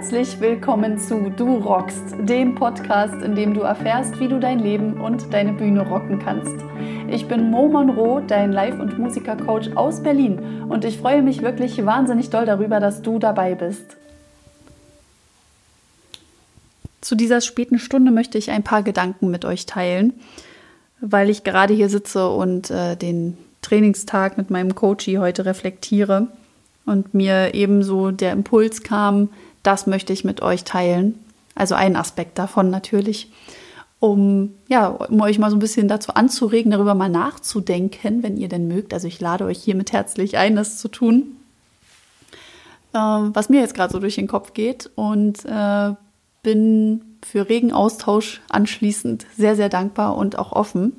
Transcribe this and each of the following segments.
Herzlich willkommen zu Du rockst, dem Podcast, in dem du erfährst, wie du dein Leben und deine Bühne rocken kannst. Ich bin Mo Monroe, dein Live- und Musikercoach aus Berlin und ich freue mich wirklich wahnsinnig doll darüber, dass du dabei bist. Zu dieser späten Stunde möchte ich ein paar Gedanken mit euch teilen, weil ich gerade hier sitze und äh, den Trainingstag mit meinem Coachie heute reflektiere und mir ebenso der Impuls kam, das möchte ich mit euch teilen. Also ein Aspekt davon natürlich, um, ja, um euch mal so ein bisschen dazu anzuregen, darüber mal nachzudenken, wenn ihr denn mögt. Also ich lade euch hiermit herzlich ein, das zu tun, ähm, was mir jetzt gerade so durch den Kopf geht und äh, bin für regen Austausch anschließend sehr, sehr dankbar und auch offen.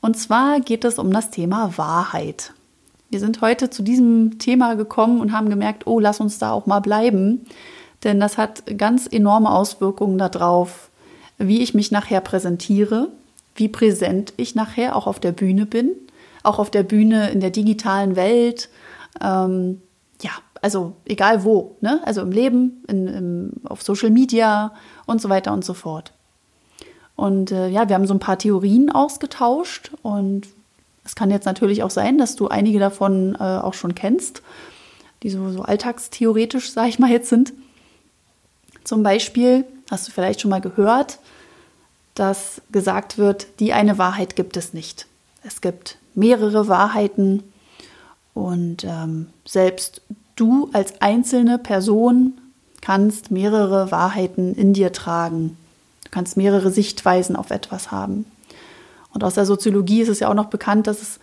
Und zwar geht es um das Thema Wahrheit. Wir sind heute zu diesem Thema gekommen und haben gemerkt, oh, lass uns da auch mal bleiben, denn das hat ganz enorme Auswirkungen darauf, wie ich mich nachher präsentiere, wie präsent ich nachher auch auf der Bühne bin, auch auf der Bühne in der digitalen Welt. Ähm, ja, also egal wo, ne? also im Leben, in, im, auf Social Media und so weiter und so fort. Und äh, ja, wir haben so ein paar Theorien ausgetauscht und es kann jetzt natürlich auch sein, dass du einige davon äh, auch schon kennst, die so, so alltagstheoretisch, sage ich mal, jetzt sind. Zum Beispiel hast du vielleicht schon mal gehört, dass gesagt wird, die eine Wahrheit gibt es nicht. Es gibt mehrere Wahrheiten und ähm, selbst du als einzelne Person kannst mehrere Wahrheiten in dir tragen. Du kannst mehrere Sichtweisen auf etwas haben. Und aus der Soziologie ist es ja auch noch bekannt, dass es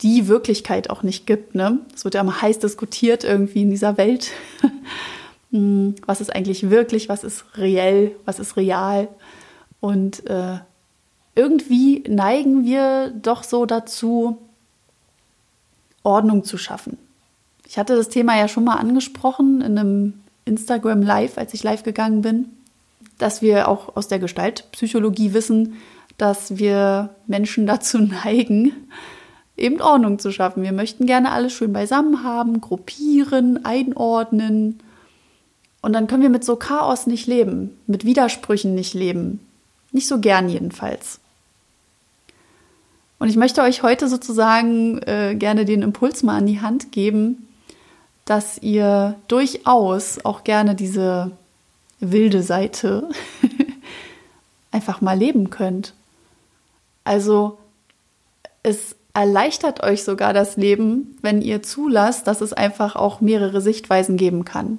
die Wirklichkeit auch nicht gibt. Ne? Es wird ja immer heiß diskutiert irgendwie in dieser Welt. Hm, was ist eigentlich wirklich, was ist reell, was ist real? Und äh, irgendwie neigen wir doch so dazu, Ordnung zu schaffen. Ich hatte das Thema ja schon mal angesprochen in einem Instagram Live, als ich live gegangen bin, dass wir auch aus der Gestaltpsychologie wissen, dass wir Menschen dazu neigen, eben Ordnung zu schaffen. Wir möchten gerne alles schön beisammen haben, gruppieren, einordnen. Und dann können wir mit so Chaos nicht leben, mit Widersprüchen nicht leben. Nicht so gern jedenfalls. Und ich möchte euch heute sozusagen äh, gerne den Impuls mal an die Hand geben, dass ihr durchaus auch gerne diese wilde Seite einfach mal leben könnt. Also es erleichtert euch sogar das Leben, wenn ihr zulasst, dass es einfach auch mehrere Sichtweisen geben kann.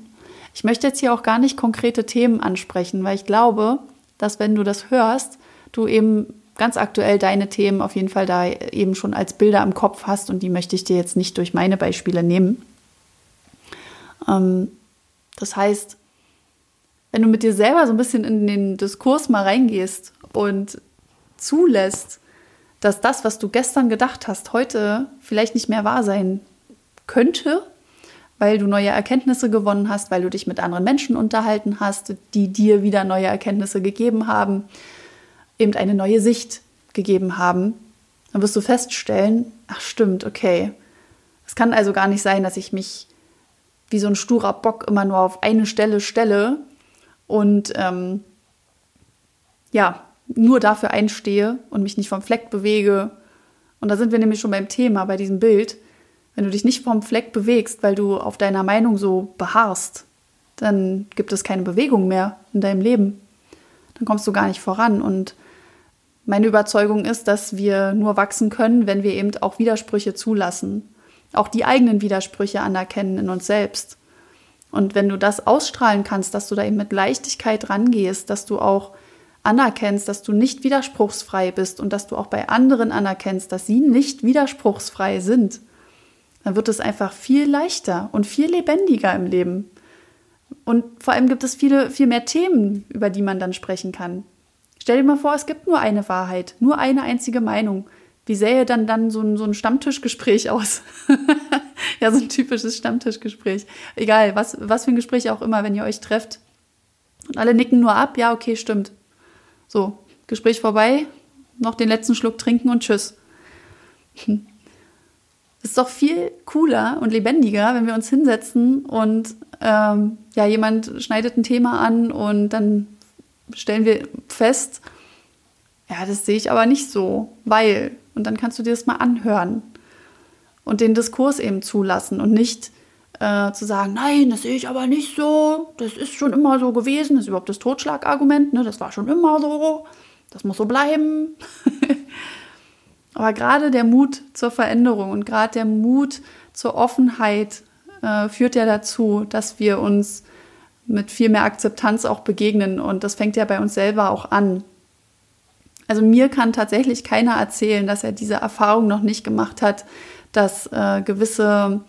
Ich möchte jetzt hier auch gar nicht konkrete Themen ansprechen, weil ich glaube, dass wenn du das hörst, du eben ganz aktuell deine Themen auf jeden Fall da eben schon als Bilder im Kopf hast und die möchte ich dir jetzt nicht durch meine Beispiele nehmen. Ähm, das heißt, wenn du mit dir selber so ein bisschen in den Diskurs mal reingehst und zulässt, dass das, was du gestern gedacht hast, heute vielleicht nicht mehr wahr sein könnte, weil du neue Erkenntnisse gewonnen hast, weil du dich mit anderen Menschen unterhalten hast, die dir wieder neue Erkenntnisse gegeben haben, eben eine neue Sicht gegeben haben, dann wirst du feststellen, ach stimmt, okay. Es kann also gar nicht sein, dass ich mich wie so ein sturer Bock immer nur auf eine Stelle stelle und ähm, ja, nur dafür einstehe und mich nicht vom Fleck bewege. Und da sind wir nämlich schon beim Thema, bei diesem Bild. Wenn du dich nicht vom Fleck bewegst, weil du auf deiner Meinung so beharrst, dann gibt es keine Bewegung mehr in deinem Leben. Dann kommst du gar nicht voran. Und meine Überzeugung ist, dass wir nur wachsen können, wenn wir eben auch Widersprüche zulassen. Auch die eigenen Widersprüche anerkennen in uns selbst. Und wenn du das ausstrahlen kannst, dass du da eben mit Leichtigkeit rangehst, dass du auch anerkennst, dass du nicht widerspruchsfrei bist und dass du auch bei anderen anerkennst, dass sie nicht widerspruchsfrei sind, dann wird es einfach viel leichter und viel lebendiger im Leben. Und vor allem gibt es viele, viel mehr Themen, über die man dann sprechen kann. Stell dir mal vor, es gibt nur eine Wahrheit, nur eine einzige Meinung. Wie sähe dann dann so ein, so ein Stammtischgespräch aus? ja, so ein typisches Stammtischgespräch. Egal, was, was für ein Gespräch auch immer, wenn ihr euch trefft. Und alle nicken nur ab, ja, okay, stimmt. So, Gespräch vorbei, noch den letzten Schluck trinken und tschüss. ist doch viel cooler und lebendiger, wenn wir uns hinsetzen und ähm, ja, jemand schneidet ein Thema an und dann stellen wir fest, ja, das sehe ich aber nicht so, weil. Und dann kannst du dir das mal anhören und den Diskurs eben zulassen und nicht äh, zu sagen, nein, das sehe ich aber nicht so, das ist schon immer so gewesen, das ist überhaupt das Totschlagargument, ne? das war schon immer so, das muss so bleiben. aber gerade der Mut zur Veränderung und gerade der Mut zur Offenheit äh, führt ja dazu, dass wir uns mit viel mehr Akzeptanz auch begegnen und das fängt ja bei uns selber auch an. Also mir kann tatsächlich keiner erzählen, dass er diese Erfahrung noch nicht gemacht hat, dass äh, gewisse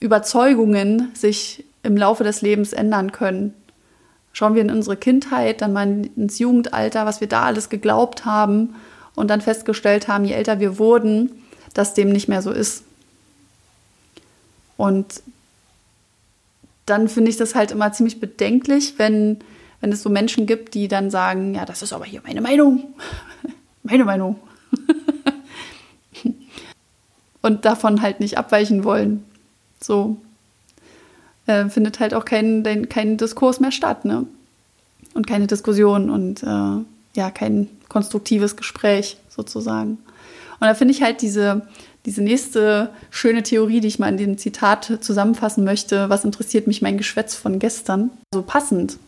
Überzeugungen sich im Laufe des Lebens ändern können. Schauen wir in unsere Kindheit, dann mal ins Jugendalter, was wir da alles geglaubt haben und dann festgestellt haben, je älter wir wurden, dass dem nicht mehr so ist. Und dann finde ich das halt immer ziemlich bedenklich, wenn, wenn es so Menschen gibt, die dann sagen, ja, das ist aber hier meine Meinung. meine Meinung. und davon halt nicht abweichen wollen. So äh, findet halt auch kein, kein Diskurs mehr statt, ne? Und keine Diskussion und äh, ja, kein konstruktives Gespräch sozusagen. Und da finde ich halt diese, diese nächste schöne Theorie, die ich mal in dem Zitat zusammenfassen möchte, was interessiert mich mein Geschwätz von gestern, so passend.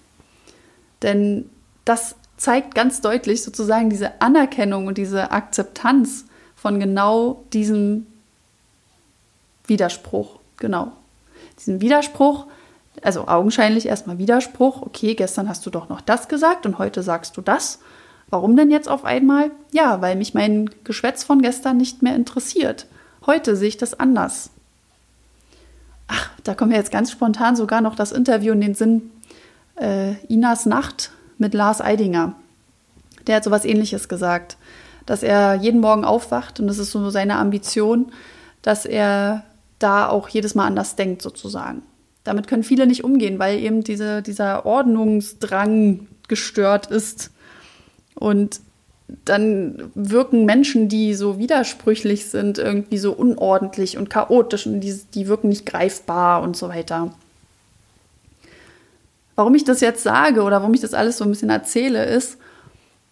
Denn das zeigt ganz deutlich sozusagen diese Anerkennung und diese Akzeptanz von genau diesem Widerspruch, genau. Diesen Widerspruch, also augenscheinlich erstmal Widerspruch, okay, gestern hast du doch noch das gesagt und heute sagst du das. Warum denn jetzt auf einmal? Ja, weil mich mein Geschwätz von gestern nicht mehr interessiert. Heute sehe ich das anders. Ach, da kommt mir jetzt ganz spontan sogar noch das Interview in den Sinn. Äh, Inas Nacht mit Lars Eidinger. Der hat sowas ähnliches gesagt, dass er jeden Morgen aufwacht und das ist so seine Ambition, dass er da auch jedes Mal anders denkt, sozusagen. Damit können viele nicht umgehen, weil eben diese, dieser Ordnungsdrang gestört ist. Und dann wirken Menschen, die so widersprüchlich sind, irgendwie so unordentlich und chaotisch und die, die wirken nicht greifbar und so weiter. Warum ich das jetzt sage oder warum ich das alles so ein bisschen erzähle, ist,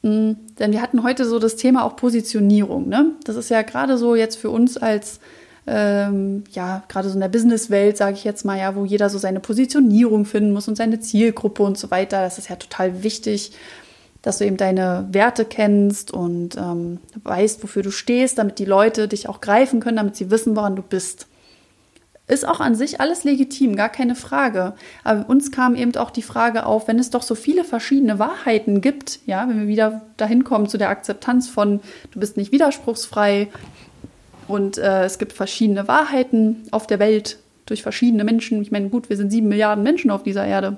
hm, denn wir hatten heute so das Thema auch Positionierung. Ne? Das ist ja gerade so jetzt für uns als ähm, ja, gerade so in der Businesswelt, sage ich jetzt mal, ja, wo jeder so seine Positionierung finden muss und seine Zielgruppe und so weiter. Das ist ja total wichtig, dass du eben deine Werte kennst und ähm, weißt, wofür du stehst, damit die Leute dich auch greifen können, damit sie wissen, woran du bist. Ist auch an sich alles legitim, gar keine Frage. Aber uns kam eben auch die Frage auf, wenn es doch so viele verschiedene Wahrheiten gibt, ja, wenn wir wieder dahin kommen zu der Akzeptanz von, du bist nicht widerspruchsfrei, und äh, es gibt verschiedene Wahrheiten auf der Welt durch verschiedene Menschen. Ich meine, gut, wir sind sieben Milliarden Menschen auf dieser Erde.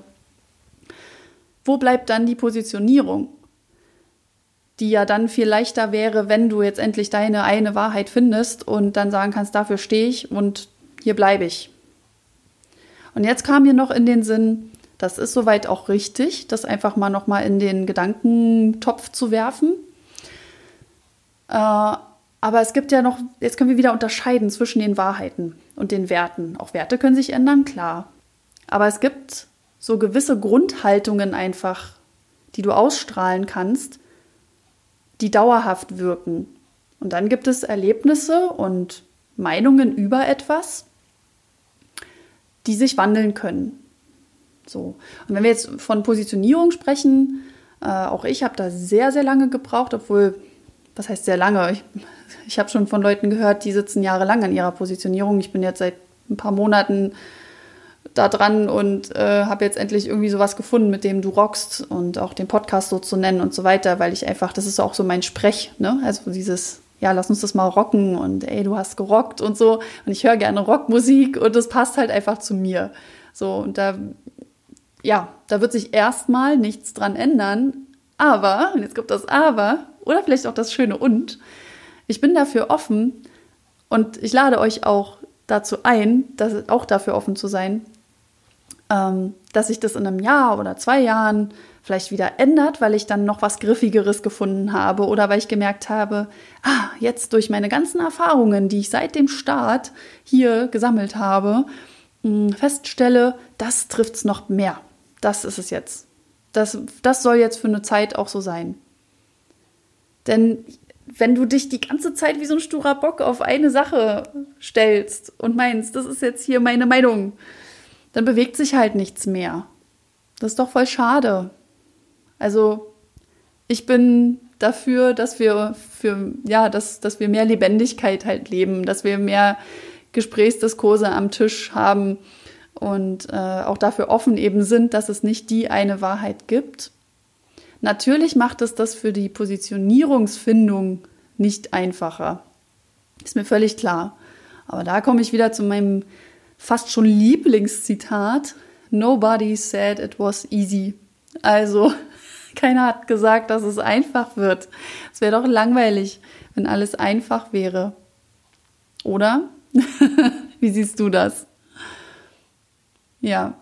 Wo bleibt dann die Positionierung? Die ja dann viel leichter wäre, wenn du jetzt endlich deine eine Wahrheit findest und dann sagen kannst, dafür stehe ich und hier bleibe ich. Und jetzt kam mir noch in den Sinn, das ist soweit auch richtig, das einfach mal nochmal in den Gedankentopf zu werfen. Äh, aber es gibt ja noch, jetzt können wir wieder unterscheiden zwischen den Wahrheiten und den Werten. Auch Werte können sich ändern, klar. Aber es gibt so gewisse Grundhaltungen einfach, die du ausstrahlen kannst, die dauerhaft wirken. Und dann gibt es Erlebnisse und Meinungen über etwas, die sich wandeln können. So. Und wenn wir jetzt von Positionierung sprechen, äh, auch ich habe da sehr, sehr lange gebraucht, obwohl, was heißt sehr lange? Ich ich habe schon von Leuten gehört, die sitzen jahrelang an ihrer Positionierung. Ich bin jetzt seit ein paar Monaten da dran und äh, habe jetzt endlich irgendwie sowas gefunden, mit dem du rockst und auch den Podcast so zu nennen und so weiter, weil ich einfach, das ist auch so mein Sprech, ne? Also dieses, ja, lass uns das mal rocken und ey, du hast gerockt und so. Und ich höre gerne Rockmusik und das passt halt einfach zu mir. So, und da, ja, da wird sich erstmal nichts dran ändern. Aber, und jetzt kommt das Aber, oder vielleicht auch das schöne Und, ich bin dafür offen und ich lade euch auch dazu ein, dass, auch dafür offen zu sein, ähm, dass sich das in einem Jahr oder zwei Jahren, vielleicht wieder ändert, weil ich dann noch was Griffigeres gefunden habe oder weil ich gemerkt habe, ah, jetzt durch meine ganzen Erfahrungen, die ich seit dem Start hier gesammelt habe, hm, feststelle, das trifft es noch mehr. Das ist es jetzt. Das, das soll jetzt für eine Zeit auch so sein. Denn wenn du dich die ganze Zeit wie so ein sturer Bock auf eine Sache stellst und meinst, das ist jetzt hier meine Meinung, dann bewegt sich halt nichts mehr. Das ist doch voll schade. Also, ich bin dafür, dass wir für, ja, dass, dass wir mehr Lebendigkeit halt leben, dass wir mehr Gesprächsdiskurse am Tisch haben und äh, auch dafür offen eben sind, dass es nicht die eine Wahrheit gibt. Natürlich macht es das für die Positionierungsfindung nicht einfacher. Ist mir völlig klar. Aber da komme ich wieder zu meinem fast schon Lieblingszitat. Nobody said it was easy. Also, keiner hat gesagt, dass es einfach wird. Es wäre doch langweilig, wenn alles einfach wäre. Oder? Wie siehst du das? Ja,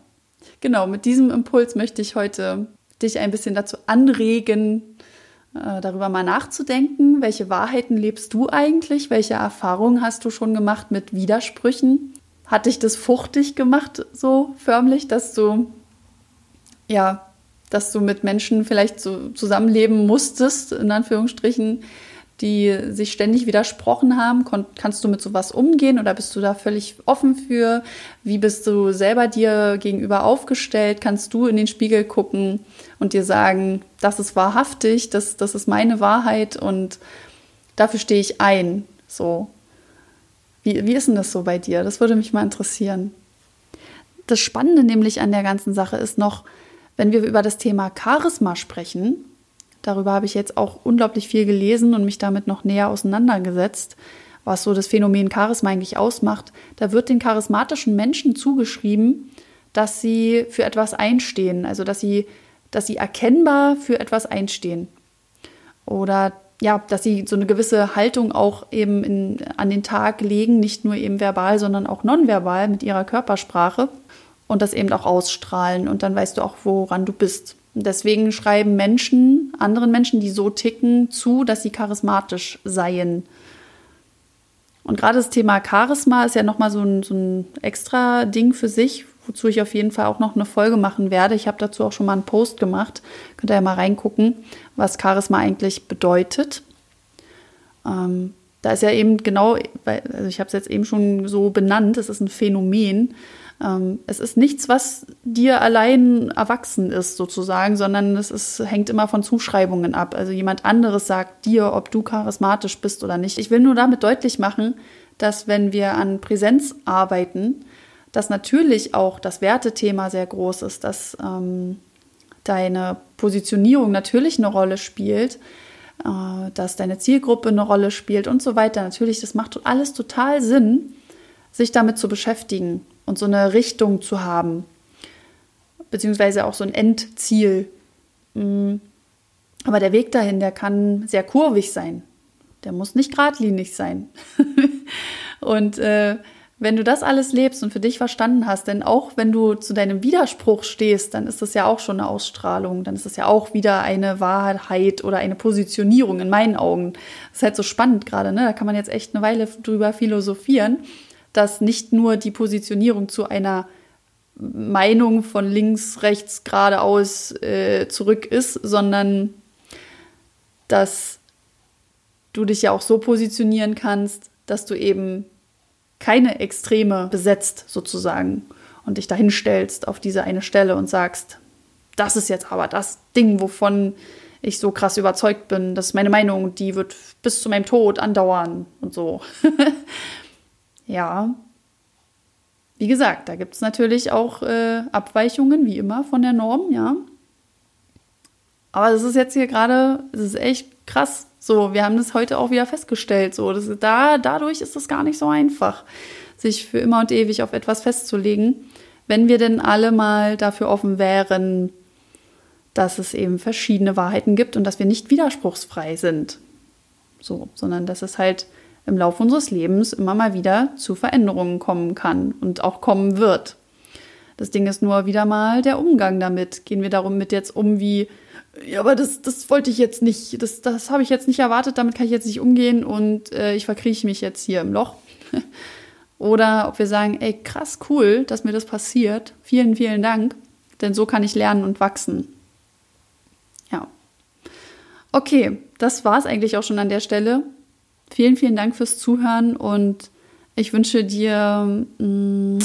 genau, mit diesem Impuls möchte ich heute dich ein bisschen dazu anregen, äh, darüber mal nachzudenken. Welche Wahrheiten lebst du eigentlich? Welche Erfahrungen hast du schon gemacht mit Widersprüchen? Hat dich das fuchtig gemacht, so förmlich, dass du, ja, dass du mit Menschen vielleicht so zusammenleben musstest, in Anführungsstrichen, die sich ständig widersprochen haben. Kon kannst du mit sowas umgehen oder bist du da völlig offen für? Wie bist du selber dir gegenüber aufgestellt? Kannst du in den Spiegel gucken und dir sagen, das ist wahrhaftig, das, das ist meine Wahrheit und dafür stehe ich ein. So. Wie, wie ist denn das so bei dir? Das würde mich mal interessieren. Das Spannende nämlich an der ganzen Sache ist noch, wenn wir über das Thema Charisma sprechen, Darüber habe ich jetzt auch unglaublich viel gelesen und mich damit noch näher auseinandergesetzt, was so das Phänomen Charisma eigentlich ausmacht. Da wird den charismatischen Menschen zugeschrieben, dass sie für etwas einstehen, also dass sie, dass sie erkennbar für etwas einstehen. Oder ja, dass sie so eine gewisse Haltung auch eben in, an den Tag legen, nicht nur eben verbal, sondern auch nonverbal mit ihrer Körpersprache und das eben auch ausstrahlen und dann weißt du auch, woran du bist. Deswegen schreiben Menschen, anderen Menschen, die so ticken, zu, dass sie charismatisch seien. Und gerade das Thema Charisma ist ja nochmal so ein, so ein extra Ding für sich, wozu ich auf jeden Fall auch noch eine Folge machen werde. Ich habe dazu auch schon mal einen Post gemacht. Könnt ihr ja mal reingucken, was Charisma eigentlich bedeutet. Ähm, da ist ja eben genau, also ich habe es jetzt eben schon so benannt, es ist ein Phänomen. Ähm, es ist nichts, was dir allein erwachsen ist, sozusagen, sondern es ist, hängt immer von Zuschreibungen ab. Also jemand anderes sagt dir, ob du charismatisch bist oder nicht. Ich will nur damit deutlich machen, dass wenn wir an Präsenz arbeiten, dass natürlich auch das Wertethema sehr groß ist, dass ähm, deine Positionierung natürlich eine Rolle spielt, äh, dass deine Zielgruppe eine Rolle spielt und so weiter. Natürlich, das macht alles total Sinn, sich damit zu beschäftigen und so eine Richtung zu haben, beziehungsweise auch so ein Endziel. Mm. Aber der Weg dahin, der kann sehr kurvig sein. Der muss nicht geradlinig sein. und äh, wenn du das alles lebst und für dich verstanden hast, denn auch wenn du zu deinem Widerspruch stehst, dann ist das ja auch schon eine Ausstrahlung, dann ist das ja auch wieder eine Wahrheit oder eine Positionierung in meinen Augen. Das ist halt so spannend gerade, ne? Da kann man jetzt echt eine Weile drüber philosophieren dass nicht nur die Positionierung zu einer Meinung von links, rechts, geradeaus äh, zurück ist, sondern dass du dich ja auch so positionieren kannst, dass du eben keine Extreme besetzt sozusagen und dich dahin stellst auf diese eine Stelle und sagst, das ist jetzt aber das Ding, wovon ich so krass überzeugt bin, das ist meine Meinung, die wird bis zu meinem Tod andauern und so. Ja. Wie gesagt, da gibt es natürlich auch äh, Abweichungen, wie immer, von der Norm, ja. Aber das ist jetzt hier gerade, es ist echt krass. So, wir haben das heute auch wieder festgestellt. So, das, da, dadurch ist es gar nicht so einfach, sich für immer und ewig auf etwas festzulegen, wenn wir denn alle mal dafür offen wären, dass es eben verschiedene Wahrheiten gibt und dass wir nicht widerspruchsfrei sind. So, sondern dass es halt im Laufe unseres Lebens immer mal wieder zu Veränderungen kommen kann und auch kommen wird. Das Ding ist nur wieder mal der Umgang damit. Gehen wir darum mit jetzt um wie, ja, aber das, das wollte ich jetzt nicht, das, das habe ich jetzt nicht erwartet, damit kann ich jetzt nicht umgehen und äh, ich verkrieche mich jetzt hier im Loch. Oder ob wir sagen, ey, krass cool, dass mir das passiert. Vielen, vielen Dank. Denn so kann ich lernen und wachsen. Ja. Okay, das war es eigentlich auch schon an der Stelle. Vielen, vielen Dank fürs Zuhören und ich wünsche dir mh, mm,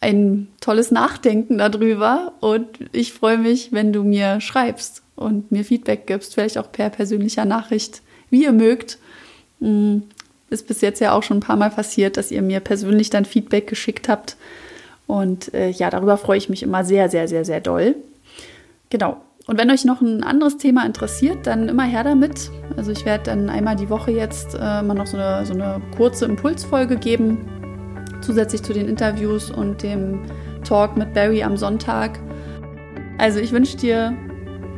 ein tolles Nachdenken darüber und ich freue mich, wenn du mir schreibst und mir Feedback gibst, vielleicht auch per persönlicher Nachricht, wie ihr mögt. Mh, mm, ist bis jetzt ja auch schon ein paar Mal passiert, dass ihr mir persönlich dann Feedback geschickt habt. Und äh, ja, darüber freue ich mich immer sehr, sehr, sehr, sehr doll. Genau. Und wenn euch noch ein anderes Thema interessiert, dann immer her damit. Also ich werde dann einmal die Woche jetzt äh, mal noch so eine, so eine kurze Impulsfolge geben, zusätzlich zu den Interviews und dem Talk mit Barry am Sonntag. Also ich wünsche dir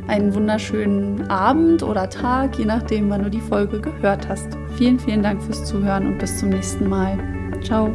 einen wunderschönen Abend oder Tag, je nachdem, wann du die Folge gehört hast. Vielen, vielen Dank fürs Zuhören und bis zum nächsten Mal. Ciao.